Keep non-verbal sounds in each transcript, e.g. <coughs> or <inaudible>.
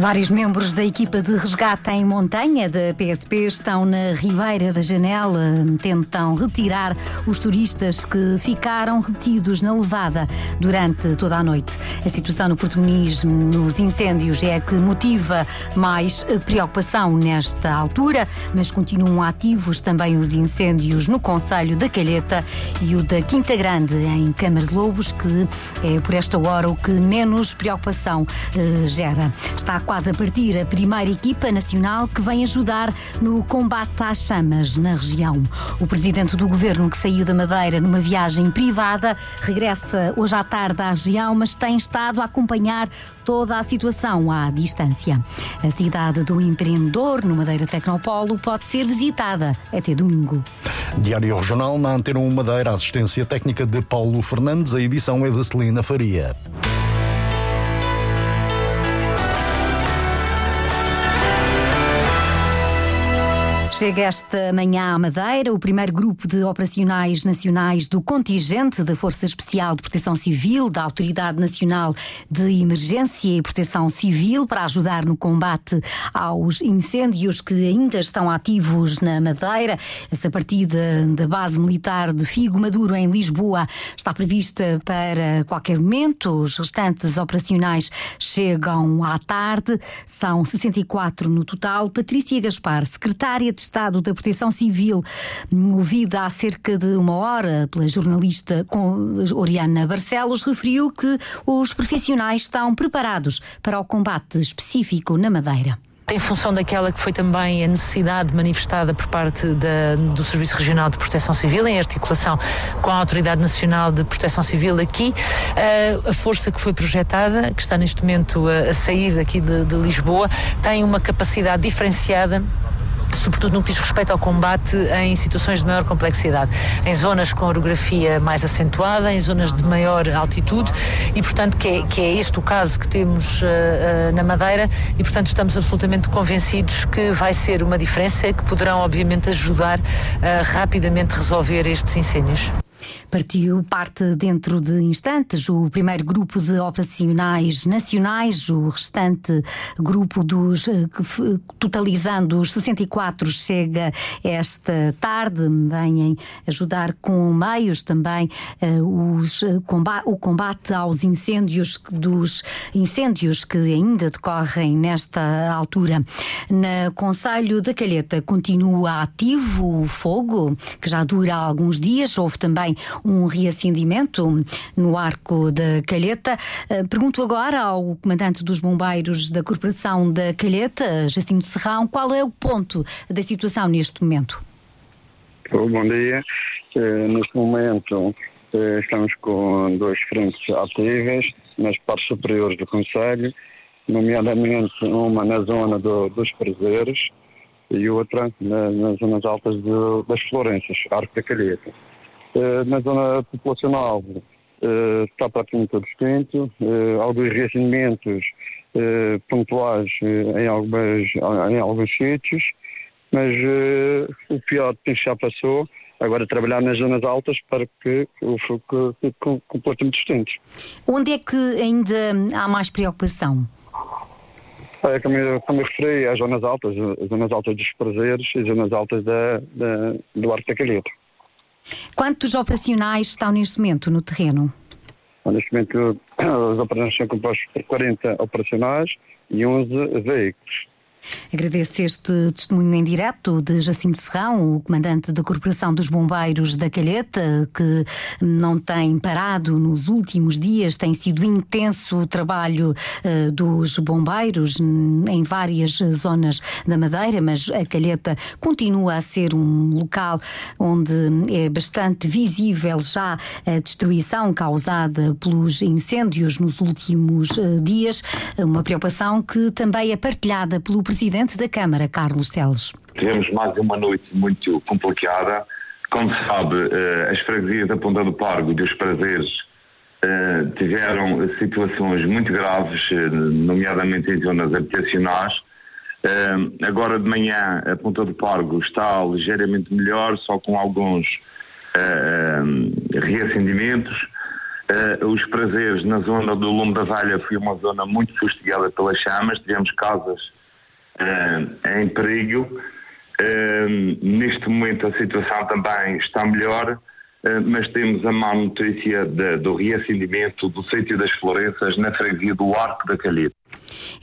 Vários membros da equipa de resgate em montanha da PSP estão na Ribeira da Janela, tentam retirar os turistas que ficaram retidos na levada durante toda a noite. A situação no Porto nos incêndios, é que motiva mais preocupação nesta altura, mas continuam ativos também os incêndios no Conselho da Calheta e o da Quinta Grande, em Câmara de Lobos, que é por esta hora o que menos preocupação eh, gera. Está quase a partir a primeira equipa nacional que vem ajudar no combate às chamas na região. O presidente do governo, que saiu da Madeira numa viagem privada, regressa hoje à tarde à região, mas tem estado a acompanhar toda a situação à distância. A cidade do empreendedor, no Madeira Tecnopolo, pode ser visitada até domingo. Diário Regional na Antena 1 Madeira, assistência técnica de Paulo Fernandes, a edição é de Celina Faria. Chega esta manhã à Madeira o primeiro grupo de operacionais nacionais do contingente da Força Especial de Proteção Civil, da Autoridade Nacional de Emergência e Proteção Civil, para ajudar no combate aos incêndios que ainda estão ativos na Madeira. Essa partida da base militar de Figo Maduro, em Lisboa, está prevista para qualquer momento. Os restantes operacionais chegam à tarde, são 64 no total. Patrícia Gaspar, secretária de Estado da Proteção Civil, ouvida há cerca de uma hora pela jornalista Oriana Barcelos, referiu que os profissionais estão preparados para o combate específico na Madeira. Em função daquela que foi também a necessidade manifestada por parte da, do Serviço Regional de Proteção Civil, em articulação com a Autoridade Nacional de Proteção Civil aqui, a força que foi projetada, que está neste momento a, a sair aqui de, de Lisboa, tem uma capacidade diferenciada sobretudo no que diz respeito ao combate em situações de maior complexidade, em zonas com orografia mais acentuada, em zonas de maior altitude e, portanto, que é, que é este o caso que temos uh, uh, na Madeira e, portanto, estamos absolutamente convencidos que vai ser uma diferença que poderão, obviamente, ajudar a rapidamente resolver estes incêndios. Partiu parte dentro de instantes o primeiro grupo de operacionais nacionais, o restante grupo dos, eh, totalizando os 64, chega esta tarde. Vêm ajudar com meios também uh, os, eh, o combate aos incêndios, dos incêndios que ainda decorrem nesta altura. Na Conselho da Calheta continua ativo o fogo, que já dura alguns dias. Houve também um reacendimento no Arco da Calheta. Eh, pergunto agora ao comandante dos bombeiros da Corporação da Calheta, Jacinto Serrão, qual é o ponto da situação neste momento? Bom dia. Eh, neste momento eh, estamos com duas frentes ativas nas partes superiores do Conselho, nomeadamente uma na zona do, dos Prazeres e outra na, nas zonas altas das Florenças, Arco da Calheta. Eh, na zona populacional eh, está praticamente tudo extinto, eh, alguns reacendimentos pontuais em, algumas, em alguns sítios, mas o pior já passou, agora trabalhar nas zonas altas para que o fogo fique completamente distinto. Onde é que ainda há mais preocupação? É, como, eu, como eu referi, as zonas altas, as zonas altas dos prazeres e as zonas altas da, da, do Arco da Calheta. Quantos operacionais estão neste momento no terreno? Neste momento, <coughs> as operações são compostas por 40 operacionais e 11 veículos. Agradeço este testemunho em direto de Jacinto Serrão, o comandante da Corporação dos Bombeiros da Calheta, que não tem parado nos últimos dias, tem sido intenso o trabalho uh, dos bombeiros em várias zonas da Madeira, mas a Calheta continua a ser um local onde é bastante visível já a destruição causada pelos incêndios nos últimos uh, dias, uma preocupação que também é partilhada pelo Presidente da Câmara, Carlos Teles. Tivemos mais uma noite muito complicada. Como se sabe, eh, as freguesias da Ponta do Pargo e dos Prazeres tiveram situações muito graves, nomeadamente em zonas habitacionais. agora de manhã a Ponta do Pargo está ligeiramente melhor, só com alguns reacendimentos. Os prazeres na zona do Lume da Valha foi uma zona muito fustigada pelas chamas, tivemos casas em perigo. Uh, neste momento a situação também está melhor, mas temos a má notícia de, do reacendimento do sítio das Florenças na freguesia do Arco da Calheta.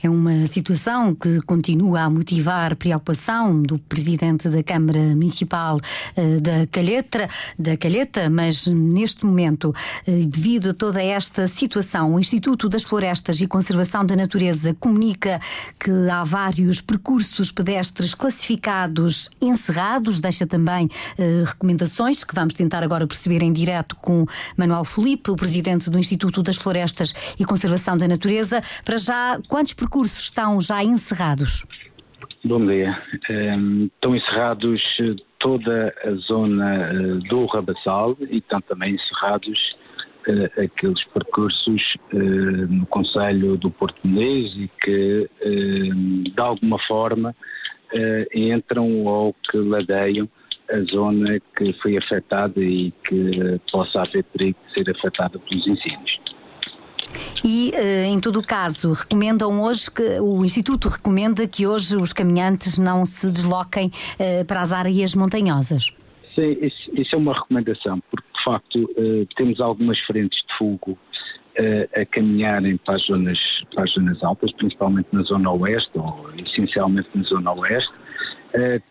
É uma situação que continua a motivar preocupação do presidente da Câmara Municipal eh, da Calheta, da Calheta, mas neste momento, eh, devido a toda esta situação, o Instituto das Florestas e Conservação da Natureza comunica que há vários percursos pedestres classificados encerrados, deixa também eh, recomendações que vamos tentar agora perceber em direto com Manuel Felipe, o presidente do Instituto das Florestas e Conservação da Natureza. Para já, quantos percursos estão já encerrados? Bom dia. Ehm, estão encerrados eh, toda a zona eh, do Rabassal e estão também encerrados uh, aqueles percursos no Conselho do Porto Menez e que, uh, de alguma forma, entram ou que ladeiam a zona que foi afetada e que possa haver perigo de ser afetada pelos incêndios. E, eh, em todo o caso, recomendam hoje que o Instituto recomenda que hoje os caminhantes não se desloquem eh, para as áreas montanhosas. Sim, isso, isso é uma recomendação, porque de facto eh, temos algumas frentes de fogo a caminharem para as, zonas, para as zonas altas, principalmente na zona oeste, ou essencialmente na zona oeste.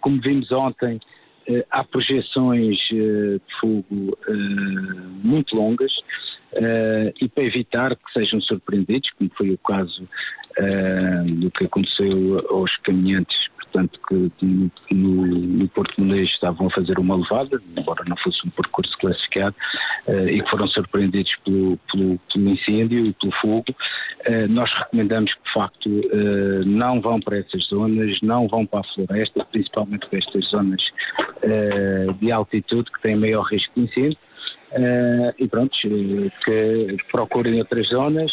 Como vimos ontem, há projeções eh, de fogo eh, muito longas e para evitar que sejam surpreendidos, como foi o caso do que aconteceu aos caminhantes portanto, que no, no Porto Monês estavam a fazer uma levada, embora não fosse um percurso classificado, uh, e que foram surpreendidos pelo, pelo, pelo, incêndio e pelo fogo. Uh, nós recomendamos que, de facto, uh, não vão para essas zonas, não vão para a floresta, principalmente para estas zonas de altitude que têm maior risco de incêndio. e pronto, que procurem outras zonas,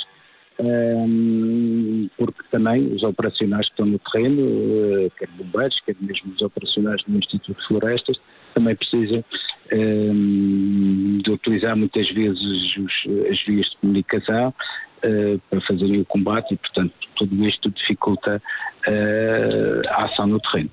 porque também os operacionais que estão no terreno, uh, quer bombeiros, quer mesmo os operacionais do Instituto de Florestas, também precisam de utilizar muitas vezes as vias de comunicação uh, para fazerem o combate e, portanto, tudo isto dificulta uh, a ação no terreno.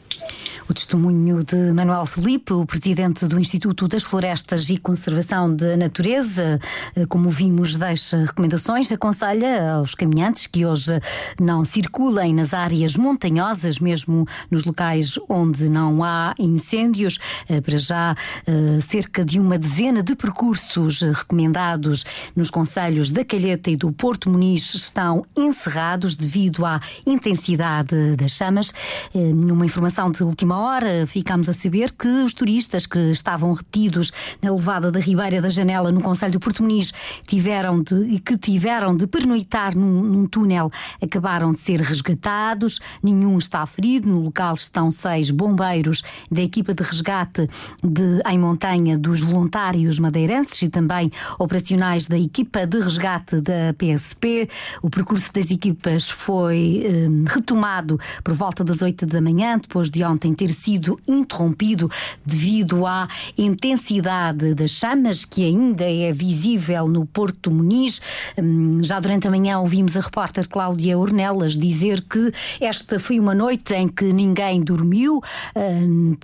O testemunho de Manuel Felipe, o presidente do Instituto das Florestas e Conservação da Natureza, eh, como vimos, deixa recomendações, aconselha aos caminhantes que hoje não circulem nas áreas montanhosas, mesmo nos locais onde não há incêndios. Eh, para já, eh, cerca de uma dezena de percursos recomendados nos conselhos da Calheta e do Porto Muniz estão encerrados devido à intensidade das chamas. Numa informação de última hora, ficámos a saber que os turistas que estavam retidos na levada da Ribeira da Janela, no Conselho do Porto Muniz, tiveram de, que tiveram de pernoitar num, num túnel, acabaram de ser resgatados. Nenhum está ferido. No local estão seis bombeiros da equipa de resgate de, em montanha dos voluntários madeirenses e também operacionais da equipa de resgate da PSP. O percurso das equipas foi eh, retomado por volta das oito da manhã, depois de ontem ter sido interrompido devido à intensidade das chamas que ainda é visível no Porto Muniz. Hum, já durante a manhã ouvimos a repórter Cláudia Ornelas dizer que esta foi uma noite em que ninguém dormiu, hum,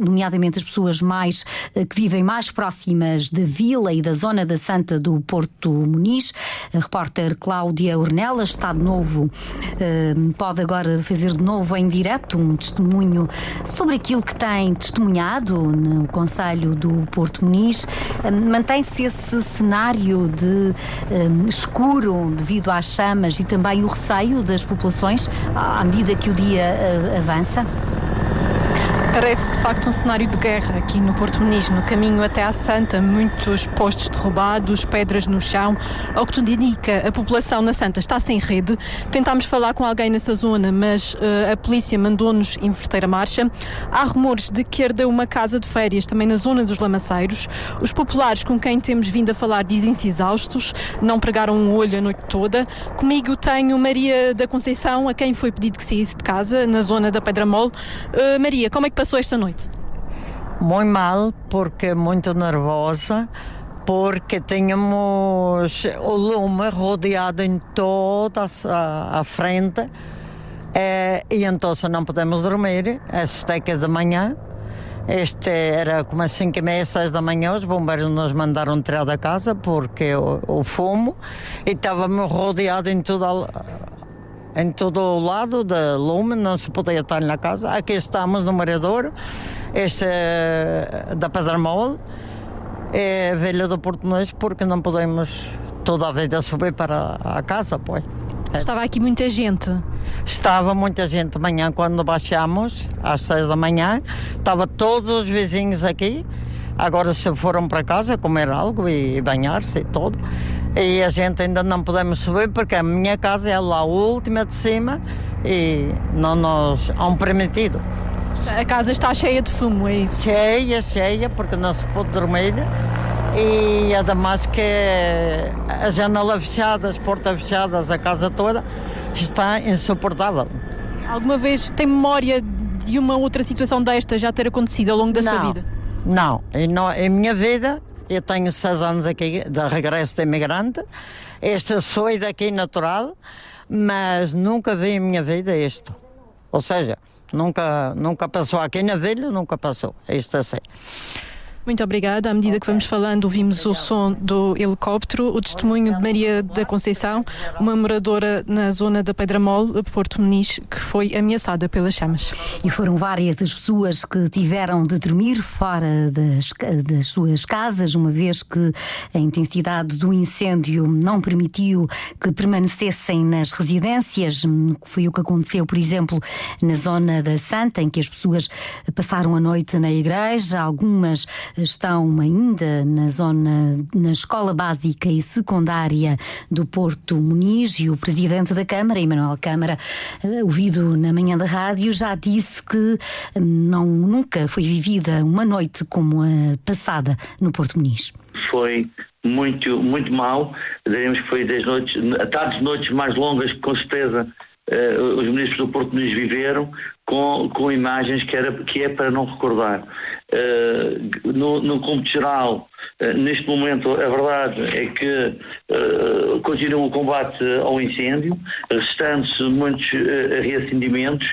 nomeadamente as pessoas mais eh, que vivem mais próximas da vila e da zona da Santa do Porto Muniz. A repórter Cláudia Ornelas está de novo, hum, pode agora fazer de novo em direto um testemunho sobre aquilo que tem testemunhado no Conselho do Porto Muniz. Hum, mantém-se esse cenário de um, escuro devido às chamas e também o receio das populações à medida que o dia uh, avança? Parece de facto um cenário de guerra aqui no Porto Muniz, no caminho até à Santa, muitos postos derrubados, pedras no chão. Ao que tudo indica, a população na Santa está sem rede. Tentámos falar com alguém nessa zona, mas uh, a polícia mandou-nos inverter a marcha. Há rumores de que ardeu uma casa de férias também na zona dos Lamaceiros. Os populares com quem temos vindo a falar dizem-se exaustos, não pregaram um olho a noite toda. Comigo tenho Maria da Conceição, a quem foi pedido que saísse de casa, na zona da Pedra Mole. Uh, Maria, como é que passou esta noite? Muito mal, porque muito nervosa, porque tínhamos o lume rodeado em toda a, a frente é, e então não podemos dormir, às sete da manhã. Este era como às 5 e meia, 6 da manhã, os bombeiros nos mandaram tirar da casa porque o, o fumo e estávamos rodeados em toda a, em todo o lado da lume, não se podia estar na casa. Aqui estamos no morador, este é da Pedramol, é velho do Português, porque não podemos toda a vida subir para a casa, pois. Estava aqui muita gente? Estava muita gente manhã, quando baixamos, às seis da manhã, estava todos os vizinhos aqui, agora se foram para casa comer algo e banhar-se e tudo. E a gente ainda não podemos subir porque a minha casa é lá a última de cima e não nos han permitido. A casa está cheia de fumo, é isso? Cheia, cheia, porque não se pode dormir. E ademais que a janela fechada, as portas fechadas, a casa toda está insuportável. Alguma vez tem memória de uma outra situação desta já ter acontecido ao longo da não, sua vida? Não, em minha vida eu tenho seis anos aqui de regresso de imigrante. Este sou daqui natural, mas nunca vi em minha vida isto. Ou seja, nunca, nunca passou aqui na vila, nunca passou. Isto assim. Muito obrigada. À medida que vamos falando, ouvimos o som do helicóptero, o testemunho de Maria da Conceição, uma moradora na zona da Pedramol, Porto Muniz, que foi ameaçada pelas chamas. E foram várias as pessoas que tiveram de dormir fora das, das suas casas, uma vez que a intensidade do incêndio não permitiu que permanecessem nas residências. Foi o que aconteceu, por exemplo, na zona da Santa, em que as pessoas passaram a noite na igreja, algumas estão ainda na zona, na Escola Básica e Secundária do Porto Muniz e o Presidente da Câmara, Emanuel Câmara, eh, ouvido na manhã da rádio, já disse que hum, não, nunca foi vivida uma noite como a passada no Porto Muniz. Foi muito, muito mal, diremos que foi das noites, tardes noites mais longas que com certeza uh, os ministros do Porto Muniz viveram, com, com imagens que, era, que é para não recordar. Uh, no, no cômputo geral, uh, neste momento, a verdade é que uh, continua o combate ao incêndio, restando-se muitos reacendimentos.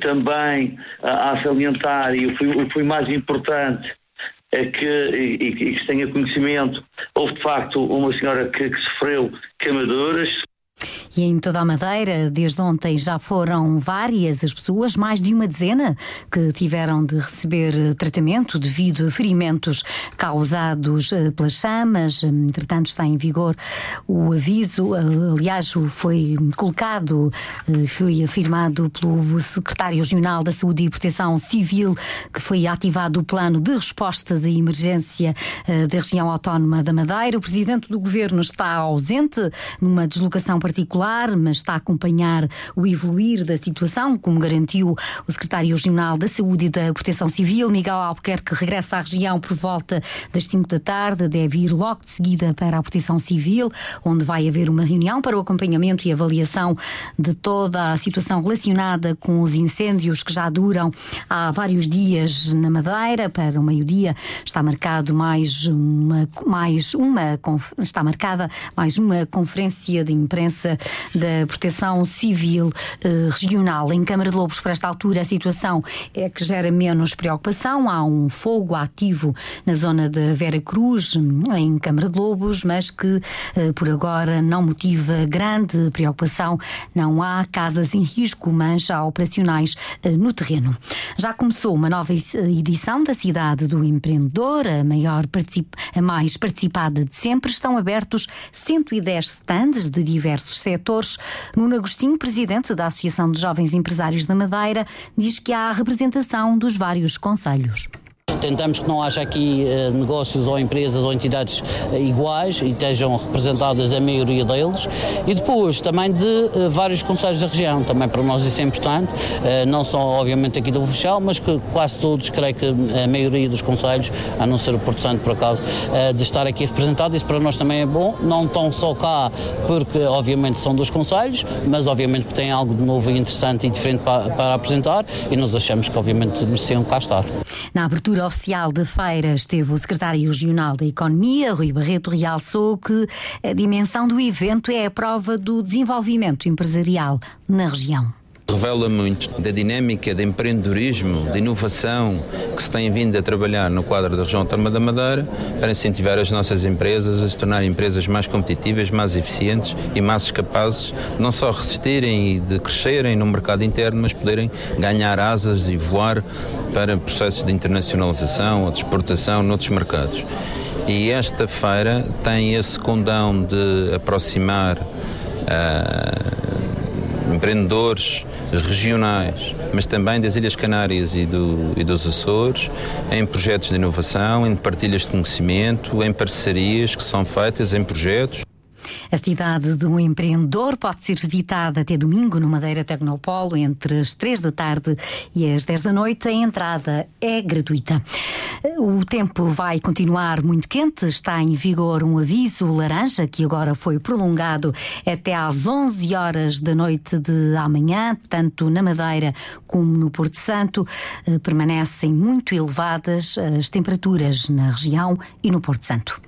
também a, salientar, e foi, foi mais importante, é que, e, e que se tenha conhecimento, houve de facto uma senhora que, que sofreu queimaduras, e em toda a Madeira, desde ontem, já foram várias as pessoas, mais de uma dezena, que tiveram de receber tratamento devido a ferimentos causados eh, pelas chamas. Entretanto, está em vigor o aviso, aliás, foi colocado, eh, foi afirmado pelo secretário regional da Saúde e Proteção Civil que foi ativado o plano de resposta de emergência eh, da região autónoma da Madeira. O presidente do governo está ausente numa deslocação particular, mas está a acompanhar o evoluir da situação, como garantiu o secretário regional da Saúde e da Proteção Civil, Miguel Albuquerque, regressa à região por volta das 5 da tarde, deve ir logo de seguida para a Proteção Civil, onde vai haver uma reunião para o acompanhamento e avaliação de toda a situação relacionada com os incêndios que já duram há vários dias na Madeira. Para o meio-dia está marcado mais uma, mais uma está marcada mais uma conferência de imprensa da Proteção Civil eh, Regional. Em Câmara de Lobos, por esta altura, a situação é que gera menos preocupação. Há um fogo ativo na zona de Vera Cruz, em Câmara de Lobos, mas que eh, por agora não motiva grande preocupação. Não há casas em risco, mas há operacionais eh, no terreno. Já começou uma nova edição da Cidade do Empreendedor, a maior a mais participada de sempre. Estão abertos 110 stands de diversos setores Nuno Agostinho, presidente da Associação de Jovens Empresários da Madeira, diz que há representação dos vários conselhos. Tentamos que não haja aqui eh, negócios ou empresas ou entidades eh, iguais e estejam representadas a maioria deles. E depois também de eh, vários conselhos da região. Também para nós isso é importante, não só obviamente aqui do Funchal, mas que quase todos, creio que a maioria dos conselhos, a não ser o Porto Santo por acaso, de estar aqui representado. Isso para nós também é bom. Não tão só cá, porque obviamente são dos conselhos, mas obviamente têm algo de novo e interessante e diferente para, para apresentar e nós achamos que obviamente mereciam cá estar. Na abertura oficial de feira esteve o secretário regional da Economia, Rui Barreto, realçou que a dimensão do evento é a prova do desenvolvimento empresarial na região revela muito da dinâmica de empreendedorismo, de inovação que se tem vindo a trabalhar no quadro da região autónoma da Madeira para incentivar as nossas empresas a se tornarem empresas mais competitivas, mais eficientes e mais capazes de não só resistirem e de crescerem no mercado interno, mas poderem ganhar asas e voar para processos de internacionalização ou de exportação noutros mercados. E esta feira tem esse condão de aproximar uh, empreendedores regionais, mas também das Ilhas Canárias e, do, e dos Açores, em projetos de inovação, em partilhas de conhecimento, em parcerias que são feitas em projetos. A cidade de um empreendedor pode ser visitada até domingo no Madeira Tecnopolo entre as 3 da tarde e as 10 da noite. A entrada é gratuita. O tempo vai continuar muito quente. Está em vigor um aviso laranja que agora foi prolongado até às 11 horas da noite de amanhã, tanto na Madeira como no Porto Santo. Eh, permanecem muito elevadas as temperaturas na região e no Porto Santo.